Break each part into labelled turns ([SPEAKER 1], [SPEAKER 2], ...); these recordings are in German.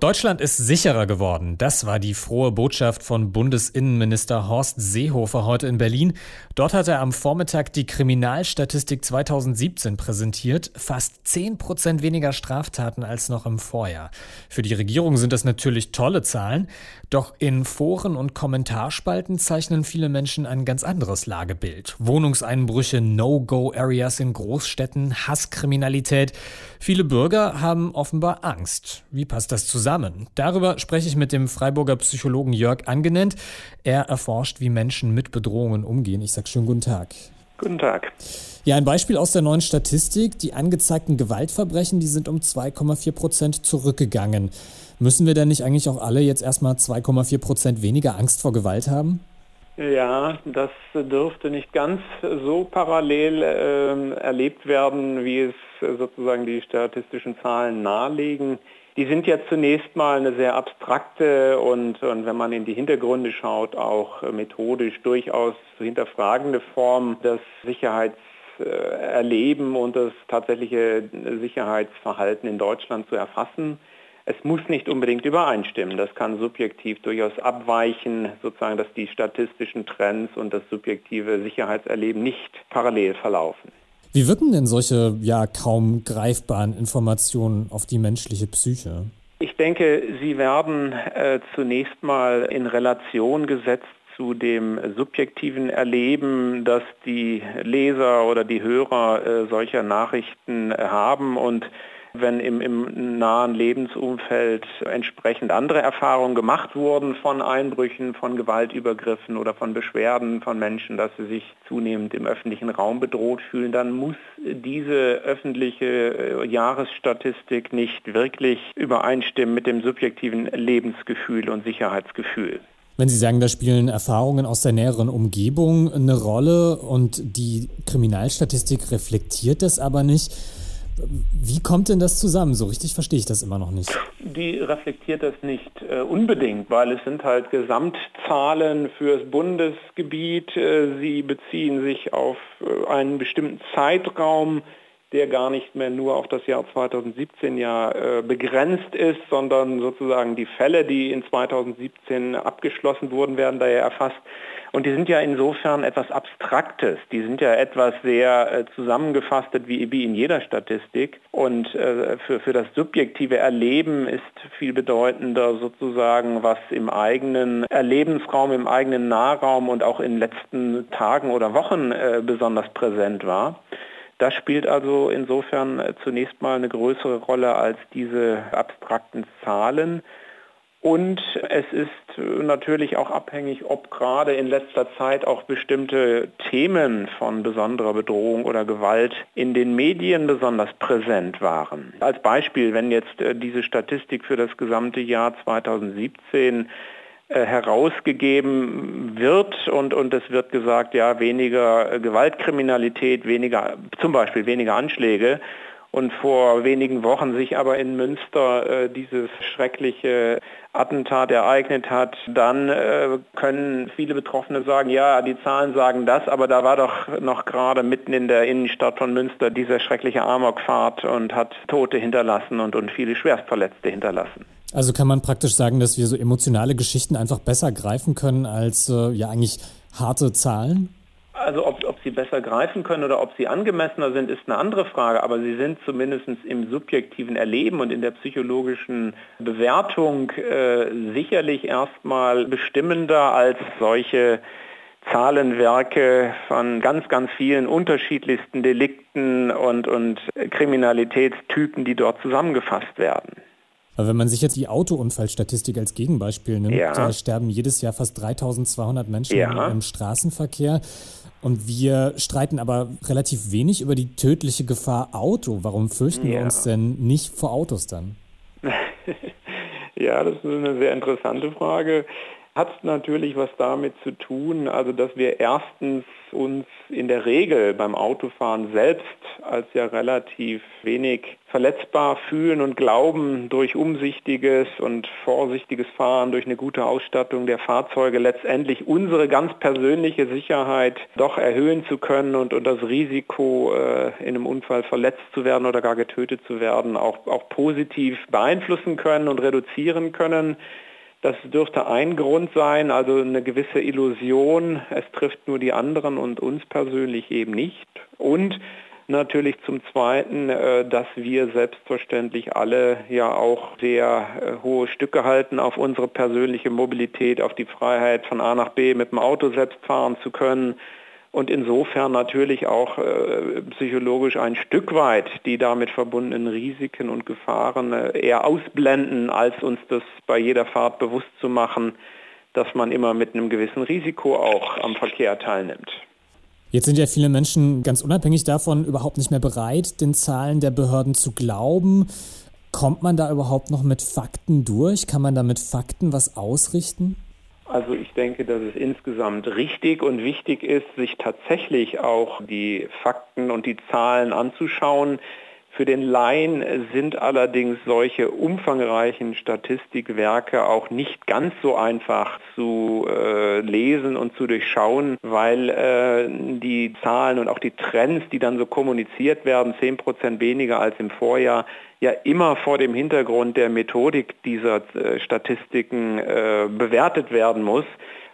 [SPEAKER 1] Deutschland ist sicherer geworden. Das war die frohe Botschaft von Bundesinnenminister Horst Seehofer heute in Berlin. Dort hat er am Vormittag die Kriminalstatistik 2017 präsentiert. Fast 10 Prozent weniger Straftaten als noch im Vorjahr. Für die Regierung sind das natürlich tolle Zahlen. Doch in Foren und Kommentarspalten zeichnen viele Menschen ein ganz anderes Lagebild. Wohnungseinbrüche, No-Go-Areas in Großstädten, Hasskriminalität. Viele Bürger haben offenbar Angst. Wie passt das zusammen? Zusammen. Darüber spreche ich mit dem Freiburger Psychologen Jörg Angenent. Er erforscht, wie Menschen mit Bedrohungen umgehen. Ich sage schönen guten Tag.
[SPEAKER 2] Guten Tag.
[SPEAKER 1] Ja, ein Beispiel aus der neuen Statistik. Die angezeigten Gewaltverbrechen, die sind um 2,4 Prozent zurückgegangen. Müssen wir denn nicht eigentlich auch alle jetzt erstmal 2,4 Prozent weniger Angst vor Gewalt haben?
[SPEAKER 2] Ja, das dürfte nicht ganz so parallel äh, erlebt werden, wie es sozusagen die statistischen Zahlen nahelegen die sind ja zunächst mal eine sehr abstrakte und, und wenn man in die Hintergründe schaut, auch methodisch durchaus zu hinterfragende Form des Sicherheitserleben und das tatsächliche Sicherheitsverhalten in Deutschland zu erfassen. Es muss nicht unbedingt übereinstimmen. Das kann subjektiv durchaus abweichen, sozusagen, dass die statistischen Trends und das subjektive Sicherheitserleben nicht parallel verlaufen.
[SPEAKER 1] Wie wirken denn solche ja kaum greifbaren Informationen auf die menschliche Psyche?
[SPEAKER 2] Ich denke, sie werden äh, zunächst mal in Relation gesetzt zu dem subjektiven Erleben, das die Leser oder die Hörer äh, solcher Nachrichten haben und wenn im, im nahen Lebensumfeld entsprechend andere Erfahrungen gemacht wurden von Einbrüchen, von Gewaltübergriffen oder von Beschwerden von Menschen, dass sie sich zunehmend im öffentlichen Raum bedroht fühlen, dann muss diese öffentliche äh, Jahresstatistik nicht wirklich übereinstimmen mit dem subjektiven Lebensgefühl und Sicherheitsgefühl.
[SPEAKER 1] Wenn Sie sagen, da spielen Erfahrungen aus der näheren Umgebung eine Rolle und die Kriminalstatistik reflektiert das aber nicht, wie kommt denn das zusammen? So richtig verstehe ich das immer noch nicht.
[SPEAKER 2] Die reflektiert das nicht äh, unbedingt, weil es sind halt Gesamtzahlen fürs Bundesgebiet. Äh, sie beziehen sich auf äh, einen bestimmten Zeitraum, der gar nicht mehr nur auf das Jahr 2017 ja äh, begrenzt ist, sondern sozusagen die Fälle, die in 2017 abgeschlossen wurden, werden daher erfasst. Und die sind ja insofern etwas Abstraktes. Die sind ja etwas sehr äh, zusammengefasst wie, wie in jeder Statistik. Und äh, für, für das subjektive Erleben ist viel bedeutender sozusagen, was im eigenen Erlebensraum, im eigenen Nahraum und auch in den letzten Tagen oder Wochen äh, besonders präsent war. Das spielt also insofern äh, zunächst mal eine größere Rolle als diese abstrakten Zahlen. Und es ist natürlich auch abhängig, ob gerade in letzter Zeit auch bestimmte Themen von besonderer Bedrohung oder Gewalt in den Medien besonders präsent waren. Als Beispiel, wenn jetzt äh, diese Statistik für das gesamte Jahr 2017 äh, herausgegeben wird und, und es wird gesagt, ja, weniger äh, Gewaltkriminalität, weniger, zum Beispiel weniger Anschläge. Und vor wenigen Wochen sich aber in Münster äh, dieses schreckliche Attentat ereignet hat, dann äh, können viele Betroffene sagen, ja, die Zahlen sagen das, aber da war doch noch gerade mitten in der Innenstadt von Münster diese schreckliche Amokfahrt und hat Tote hinterlassen und, und viele Schwerstverletzte hinterlassen.
[SPEAKER 1] Also kann man praktisch sagen, dass wir so emotionale Geschichten einfach besser greifen können als äh, ja eigentlich harte Zahlen?
[SPEAKER 2] Also ob, ob sie besser greifen können oder ob sie angemessener sind, ist eine andere Frage, aber sie sind zumindest im subjektiven Erleben und in der psychologischen Bewertung äh, sicherlich erstmal bestimmender als solche Zahlenwerke von ganz, ganz vielen unterschiedlichsten Delikten und, und Kriminalitätstypen, die dort zusammengefasst werden.
[SPEAKER 1] Aber wenn man sich jetzt die Autounfallstatistik als Gegenbeispiel nimmt, ja. da sterben jedes Jahr fast 3200 Menschen ja. im Straßenverkehr. Und wir streiten aber relativ wenig über die tödliche Gefahr Auto. Warum fürchten ja. wir uns denn nicht vor Autos dann?
[SPEAKER 2] ja, das ist eine sehr interessante Frage. Hat natürlich was damit zu tun, also dass wir erstens uns in der Regel beim Autofahren selbst als ja relativ wenig verletzbar fühlen und glauben, durch umsichtiges und vorsichtiges Fahren, durch eine gute Ausstattung der Fahrzeuge letztendlich unsere ganz persönliche Sicherheit doch erhöhen zu können und, und das Risiko, äh, in einem Unfall verletzt zu werden oder gar getötet zu werden, auch, auch positiv beeinflussen können und reduzieren können. Das dürfte ein Grund sein, also eine gewisse Illusion, es trifft nur die anderen und uns persönlich eben nicht. Und natürlich zum Zweiten, äh, dass wir selbstverständlich alle ja auch sehr äh, hohe Stücke halten auf unsere persönliche Mobilität, auf die Freiheit von A nach B mit dem Auto selbst fahren zu können und insofern natürlich auch äh, psychologisch ein Stück weit die damit verbundenen Risiken und Gefahren äh, eher ausblenden, als uns das bei jeder Fahrt bewusst zu machen, dass man immer mit einem gewissen Risiko auch am Verkehr teilnimmt.
[SPEAKER 1] Jetzt sind ja viele Menschen ganz unabhängig davon überhaupt nicht mehr bereit, den Zahlen der Behörden zu glauben. Kommt man da überhaupt noch mit Fakten durch? Kann man da mit Fakten was ausrichten?
[SPEAKER 2] Also ich denke, dass es insgesamt richtig und wichtig ist, sich tatsächlich auch die Fakten und die Zahlen anzuschauen. Für den Laien sind allerdings solche umfangreichen Statistikwerke auch nicht ganz so einfach zu äh, lesen und zu durchschauen, weil äh, die Zahlen und auch die Trends, die dann so kommuniziert werden, 10% weniger als im Vorjahr, ja immer vor dem Hintergrund der Methodik dieser äh, Statistiken äh, bewertet werden muss.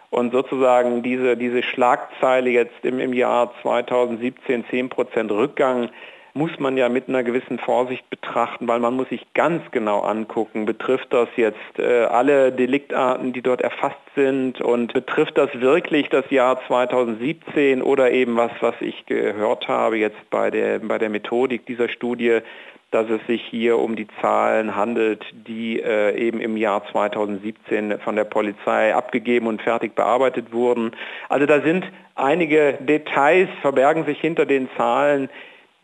[SPEAKER 2] Und sozusagen diese, diese Schlagzeile jetzt im, im Jahr 2017 10% Rückgang muss man ja mit einer gewissen Vorsicht betrachten, weil man muss sich ganz genau angucken, betrifft das jetzt äh, alle Deliktarten, die dort erfasst sind und betrifft das wirklich das Jahr 2017 oder eben was, was ich gehört habe jetzt bei der, bei der Methodik dieser Studie, dass es sich hier um die Zahlen handelt, die äh, eben im Jahr 2017 von der Polizei abgegeben und fertig bearbeitet wurden. Also da sind einige Details, verbergen sich hinter den Zahlen,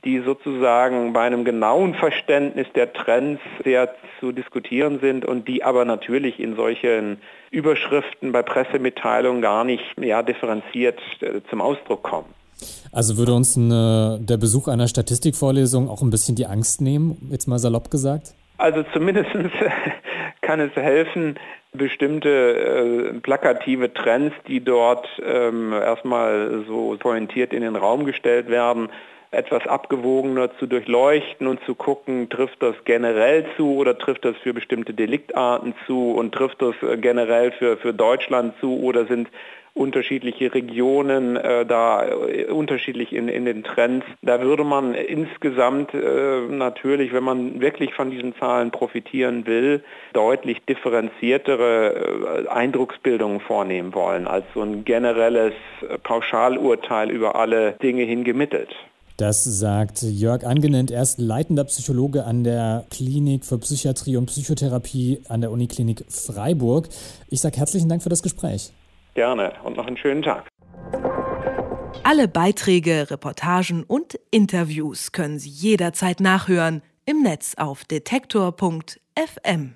[SPEAKER 2] die sozusagen bei einem genauen Verständnis der Trends sehr zu diskutieren sind und die aber natürlich in solchen Überschriften bei Pressemitteilungen gar nicht ja, differenziert äh, zum Ausdruck kommen.
[SPEAKER 1] Also würde uns eine, der Besuch einer Statistikvorlesung auch ein bisschen die Angst nehmen, jetzt mal salopp gesagt?
[SPEAKER 2] Also zumindest kann es helfen, bestimmte äh, plakative Trends, die dort ähm, erstmal so pointiert in den Raum gestellt werden, etwas abgewogener zu durchleuchten und zu gucken, trifft das generell zu oder trifft das für bestimmte Deliktarten zu und trifft das äh, generell für, für Deutschland zu oder sind unterschiedliche Regionen äh, da äh, unterschiedlich in, in den Trends. Da würde man insgesamt äh, natürlich, wenn man wirklich von diesen Zahlen profitieren will, deutlich differenziertere äh, Eindrucksbildungen vornehmen wollen, als so ein generelles äh, Pauschalurteil über alle Dinge hingemittelt.
[SPEAKER 1] Das sagt Jörg Angenent, er ist leitender Psychologe an der Klinik für Psychiatrie und Psychotherapie an der Uniklinik Freiburg. Ich sage herzlichen Dank für das Gespräch.
[SPEAKER 2] Gerne und noch einen schönen Tag.
[SPEAKER 3] Alle Beiträge, Reportagen und Interviews können Sie jederzeit nachhören im Netz auf detektor.fm.